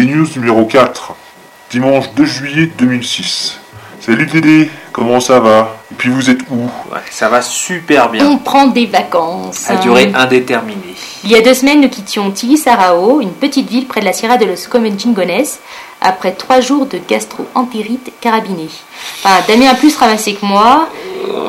T-News numéro 4, dimanche 2 juillet 2006. Salut Tédé, comment ça va? Et puis vous êtes où? Ouais, ça va super bien. On prend des vacances. À durée indéterminée. Il y a deux semaines, nous quittions Tilisarao, une petite ville près de la Sierra de los Comenchingones, après trois jours de gastro-entérite carabinée. Enfin, Damien a plus ramassé que moi.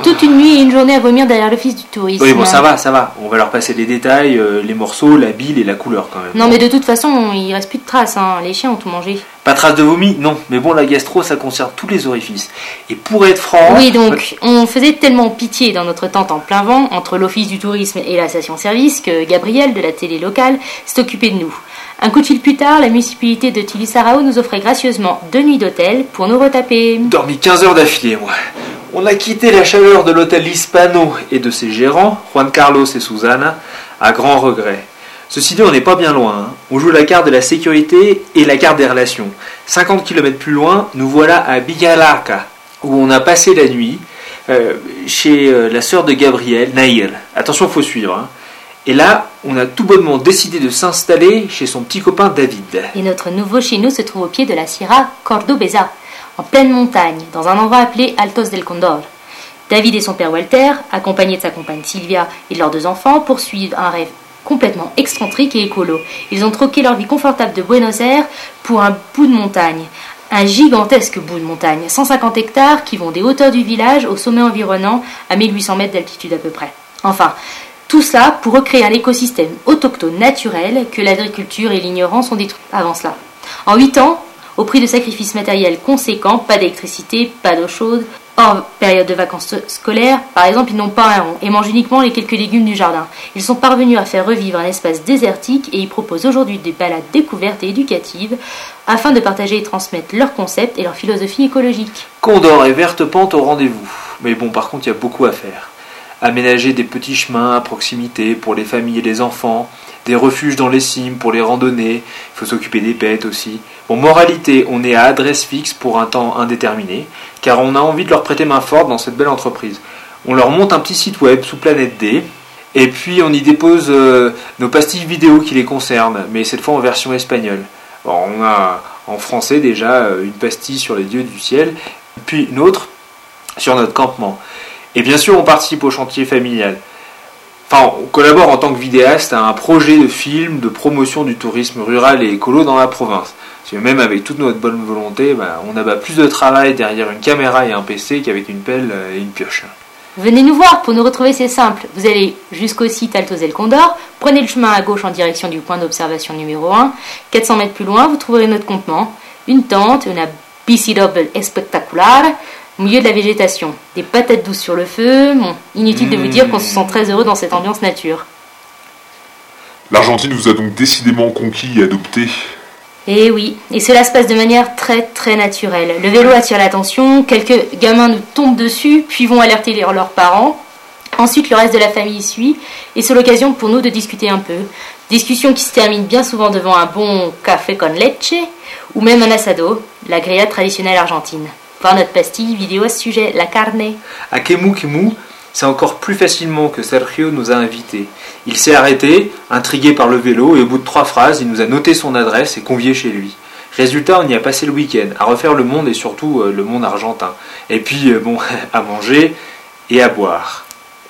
Toute une nuit et une journée à vomir derrière l'office du tourisme. Oui, bon, ça va, ça va. On va leur passer les détails, euh, les morceaux, la bile et la couleur quand même. Non, mais de toute façon, il reste plus de traces. hein. Les chiens ont tout mangé. Pas trace de vomi? Non, mais bon, la gastro, ça concerne tous les orifices. Et pour être franc... Oui, donc, on faisait tellement pitié dans notre tente en plein vent, entre l'office du tourisme et la station-service, que Gabriel, de la télé locale, s'est occupé de nous. Un coup de fil plus tard, la municipalité de Tilisarao nous offrait gracieusement deux nuits d'hôtel pour nous retaper. Dormi 15 heures d'affilée, moi. On a quitté la chaleur de l'hôtel Hispano et de ses gérants, Juan Carlos et Susana, à grand regret. Ceci dit, on n'est pas bien loin. hein. On joue la carte de la sécurité et la carte des relations. 50 km plus loin, nous voilà à Bigalarca, où on a passé la nuit euh, chez euh, la sœur de Gabriel, Naïl. Attention, faut suivre. hein. Et là, on a tout bonnement décidé de s'installer chez son petit copain David. Et notre nouveau chez nous se trouve au pied de la Sierra Cordobesa, en pleine montagne, dans un endroit appelé Altos del Condor. David et son père Walter, accompagnés de sa compagne Sylvia et de leurs deux enfants, poursuivent un rêve complètement excentrique et écolo. Ils ont troqué leur vie confortable de Buenos Aires pour un bout de montagne. Un gigantesque bout de montagne, 150 hectares qui vont des hauteurs du village au sommet environnant à 1800 mètres d'altitude à peu près. Enfin, tout cela pour recréer un écosystème autochtone naturel que l'agriculture et l'ignorance ont détruit avant cela. En 8 ans, au prix de sacrifices matériels conséquents, pas d'électricité, pas d'eau chaude, hors période de vacances scolaires, par exemple, ils n'ont pas un rond et mangent uniquement les quelques légumes du jardin. Ils sont parvenus à faire revivre un espace désertique et ils proposent aujourd'hui des balades découvertes et éducatives afin de partager et transmettre leurs concepts et leur philosophie écologique. Condor et verte pente au rendez-vous. Mais bon, par contre, il y a beaucoup à faire. Aménager des petits chemins à proximité pour les familles et les enfants, des refuges dans les cimes pour les randonnées, il faut s'occuper des bêtes aussi. Bon, moralité, on est à adresse fixe pour un temps indéterminé, car on a envie de leur prêter main forte dans cette belle entreprise. On leur monte un petit site web sous Planète D, et puis on y dépose euh, nos pastilles vidéo qui les concernent, mais cette fois en version espagnole. On a en français déjà euh, une pastille sur les dieux du ciel, puis une autre sur notre campement. Et bien sûr, on participe au chantier familial. Enfin, on collabore en tant que vidéaste à un projet de film de promotion du tourisme rural et écolo dans la province. Parce que même avec toute notre bonne volonté, bah, on abat plus de travail derrière une caméra et un PC qu'avec une pelle et une pioche. Venez nous voir pour nous retrouver, c'est simple. Vous allez jusqu'au site Altos del Condor, prenez le chemin à gauche en direction du point d'observation numéro 1. 400 mètres plus loin, vous trouverez notre campement, une tente, une bici double espectaculaire, au milieu de la végétation. Des patates douces sur le feu. Bon, inutile de vous dire qu'on se sent très heureux dans cette ambiance nature. L'Argentine vous a donc décidément conquis et adopté. Et oui, et cela se passe de manière très très naturelle. Le vélo attire l'attention, quelques gamins nous tombent dessus, puis vont alerter leurs parents. Ensuite, le reste de la famille suit, et c'est l'occasion pour nous de discuter un peu. Discussion qui se termine bien souvent devant un bon café con leche, ou même un asado, la grillade traditionnelle argentine. Voir notre pastille vidéo à ce sujet, la carne. À Kemu Kemu, c'est encore plus facilement que Sergio nous a invités. Il s'est arrêté, intrigué par le vélo, et au bout de trois phrases, il nous a noté son adresse et convié chez lui. Résultat, on y a passé le week-end, à refaire le monde et surtout euh, le monde argentin. Et puis, euh, bon, à manger et à boire.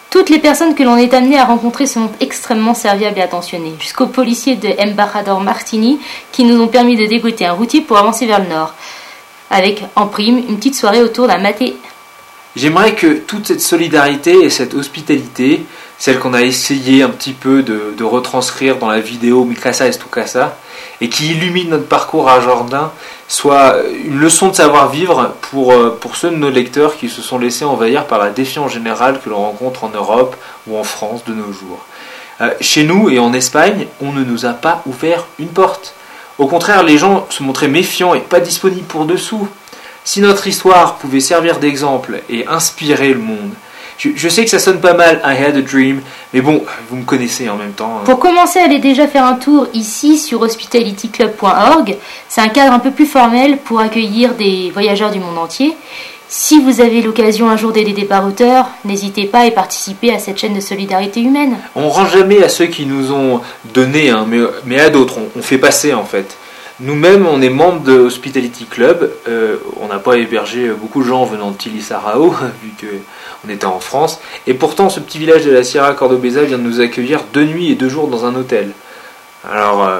Toutes les personnes que l'on est amené à rencontrer sont extrêmement serviables et attentionnées, jusqu'aux policiers de Embajador Martini qui nous ont permis de dégoter un routier pour avancer vers le nord, avec en prime une petite soirée autour d'un maté. J'aimerais que toute cette solidarité et cette hospitalité, celle qu'on a essayé un petit peu de, retranscrire dans la vidéo Mikasa es tu casa, et qui illumine notre parcours à Jordan, soit une leçon de savoir-vivre pour, euh, pour ceux de nos lecteurs qui se sont laissés envahir par la défiance générale que l'on rencontre en Europe ou en France de nos jours. Euh, chez nous et en Espagne, on ne nous a pas ouvert une porte. Au contraire, les gens se montraient méfiants et pas disponibles pour dessous. Si notre histoire pouvait servir d'exemple et inspirer le monde, je, sais que ça sonne pas mal, I had a dream, mais bon, vous me connaissez en même temps. hein. Pour commencer, allez déjà faire un tour ici sur hospitalityclub.org. C'est un cadre un peu plus formel pour accueillir des voyageurs du monde entier. Si vous avez l'occasion un jour d'aider des barouteurs, n'hésitez pas et participez à cette chaîne de solidarité humaine. On rend jamais à ceux qui nous ont donné, hein, mais, à d'autres, on, fait passer en fait. Nous-mêmes, on est membre de Hospitality Club. Euh, on n'a pas hébergé beaucoup de gens venant de Tilisarao, vu qu'on était en France. Et pourtant, ce petit village de la Sierra Cordobesa vient de nous accueillir deux nuits et deux jours dans un hôtel. Alors, euh,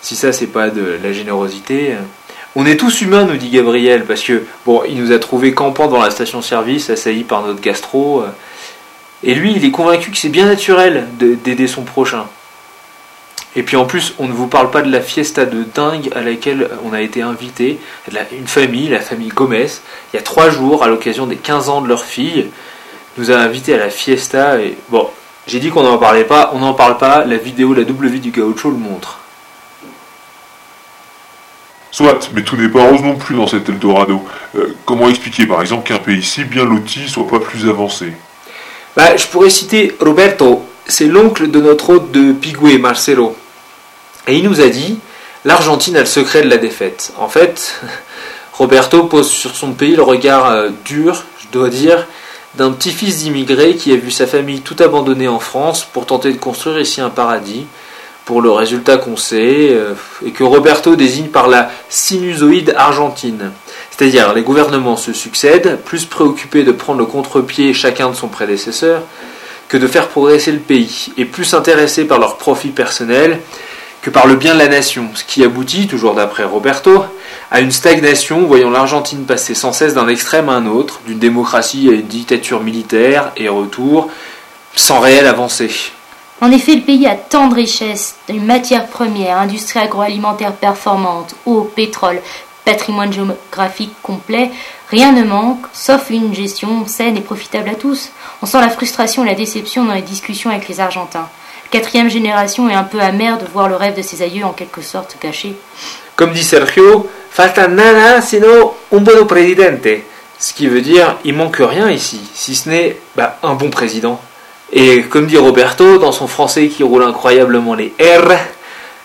si ça, c'est pas de la générosité. On est tous humains, nous dit Gabriel, parce que, bon, il nous a trouvé campant dans la station-service, assailli par notre gastro. et lui, il est convaincu que c'est bien naturel d'aider son prochain. Et puis en plus, on ne vous parle pas de la fiesta de dingue à laquelle on a été invité. Une famille, la famille Gomez, il y a trois jours, à l'occasion des 15 ans de leur fille, nous a invités à la fiesta. Et bon, j'ai dit qu'on n'en parlait pas, on n'en parle pas. La vidéo, la double vie du gaucho le montre. Soit, mais tout n'est pas rose non plus dans cet Eldorado. Euh, comment expliquer par exemple qu'un pays si bien loti soit pas plus avancé? Bah, Je pourrais citer Roberto, c'est l'oncle de notre hôte de Pigoué, Marcelo. Et il nous a dit l'Argentine a le secret de la défaite. En fait, Roberto pose sur son pays le regard euh, dur, je dois dire, d'un petit-fils d'immigré qui a vu sa famille tout abandonner en France pour tenter de construire ici un paradis, pour le résultat qu'on sait, euh, et que Roberto désigne par la sinusoïde argentine. C'est-à-dire les gouvernements se succèdent, plus préoccupés de prendre le contre-pied chacun de son prédécesseur que de faire progresser le pays, et plus intéressés par leur profit personnel que par le bien de la nation, ce qui aboutit, toujours d'après Roberto, à une stagnation voyant l'Argentine passer sans cesse d'un extrême à un autre, d'une démocratie à une dictature militaire et retour, sans réelle avancée. En effet, le pays a tant de richesses, une matière première, industrie agroalimentaire performante, eau, pétrole, patrimoine géographique complet, rien ne manque, sauf une gestion saine et profitable à tous. On sent la frustration et la déception dans les discussions avec les Argentins quatrième génération est un peu amère de voir le rêve de ses aïeux en quelque sorte caché. Comme dit Sergio, falta nada sino un buen presidente. Ce qui veut dire, il manque rien ici, si ce n'est bah, un bon président. Et comme dit Roberto, dans son français qui roule incroyablement les R,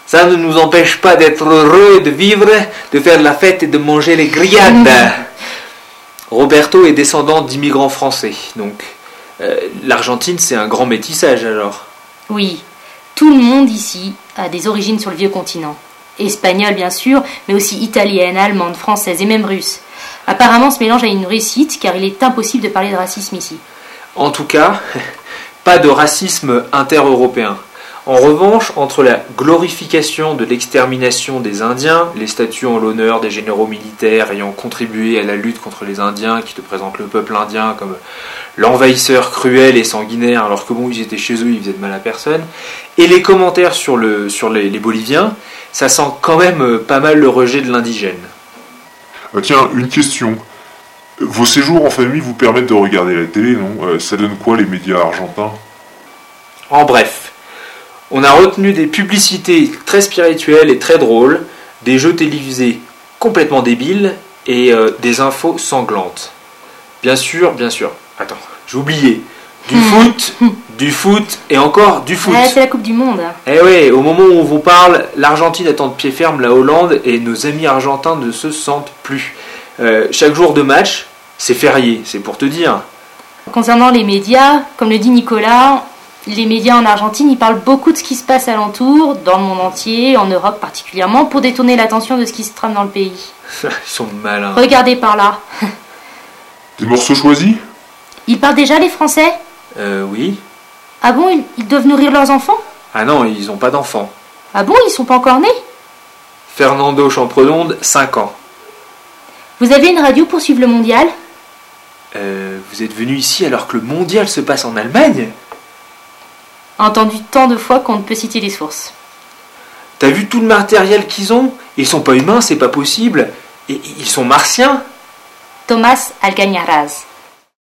ça ne nous empêche pas d'être heureux, de vivre, de faire la fête et de manger les grillades. Roberto est descendant d'immigrants français, donc euh, l'Argentine c'est un grand métissage alors. Oui, tout le monde ici a des origines sur le vieux continent. Espagnol bien sûr, mais aussi italienne, allemande, française et même russe. Apparemment ce mélange a une réussite car il est impossible de parler de racisme ici. En tout cas, pas de racisme inter-européen. En revanche, entre la glorification de l'extermination des Indiens, les statues en l'honneur des généraux militaires ayant contribué à la lutte contre les Indiens, qui te présentent le peuple indien comme l'envahisseur cruel et sanguinaire, alors que bon, ils étaient chez eux, ils faisaient de mal à personne, et les commentaires sur, le, sur les, Boliviens, ça sent quand même euh, pas mal le rejet de l'indigène. Ah, tiens, une question. Vos séjours en famille vous permettent de regarder la télé, non? Euh, Ça donne quoi les médias argentins? En bref, on a retenu des publicités très spirituelles et très drôles, des jeux télévisés complètement débiles et euh, des infos sanglantes. Bien sûr, bien sûr. Attends, j'ai oublié. Du hmm. foot, du foot et encore du foot. c'est la Coupe du Monde. Eh oui, au moment où on vous parle, l'Argentine attend de pied ferme la Hollande et nos amis argentins ne se sentent plus. Euh, chaque jour de match, c'est férié, c'est pour te dire. Concernant les médias, comme le dit Nicolas, les médias en Argentine, ils parlent beaucoup de ce qui se passe alentour, dans le monde entier, en Europe particulièrement, pour détourner l'attention de ce qui se trame dans le pays. Ils sont malins. Regardez par là. Des morceaux choisis? Ils parlent déjà les Français? Euh, oui. Ah bon, ils, doivent nourrir leurs enfants? Ah non, ils n'ont pas d'enfants. Ah bon, ils sont pas encore nés? Fernando Champredonde, 5 ans. Vous avez une radio pour suivre le mondial? Euh, Vous êtes venu ici alors que le mondial se passe en Allemagne? Entendu tant de fois qu'on ne peut citer les sources. T'as vu tout le matériel qu'ils ont? Ils sont pas humains, c'est pas possible. Et ils sont martiens? Thomas Algañaraz.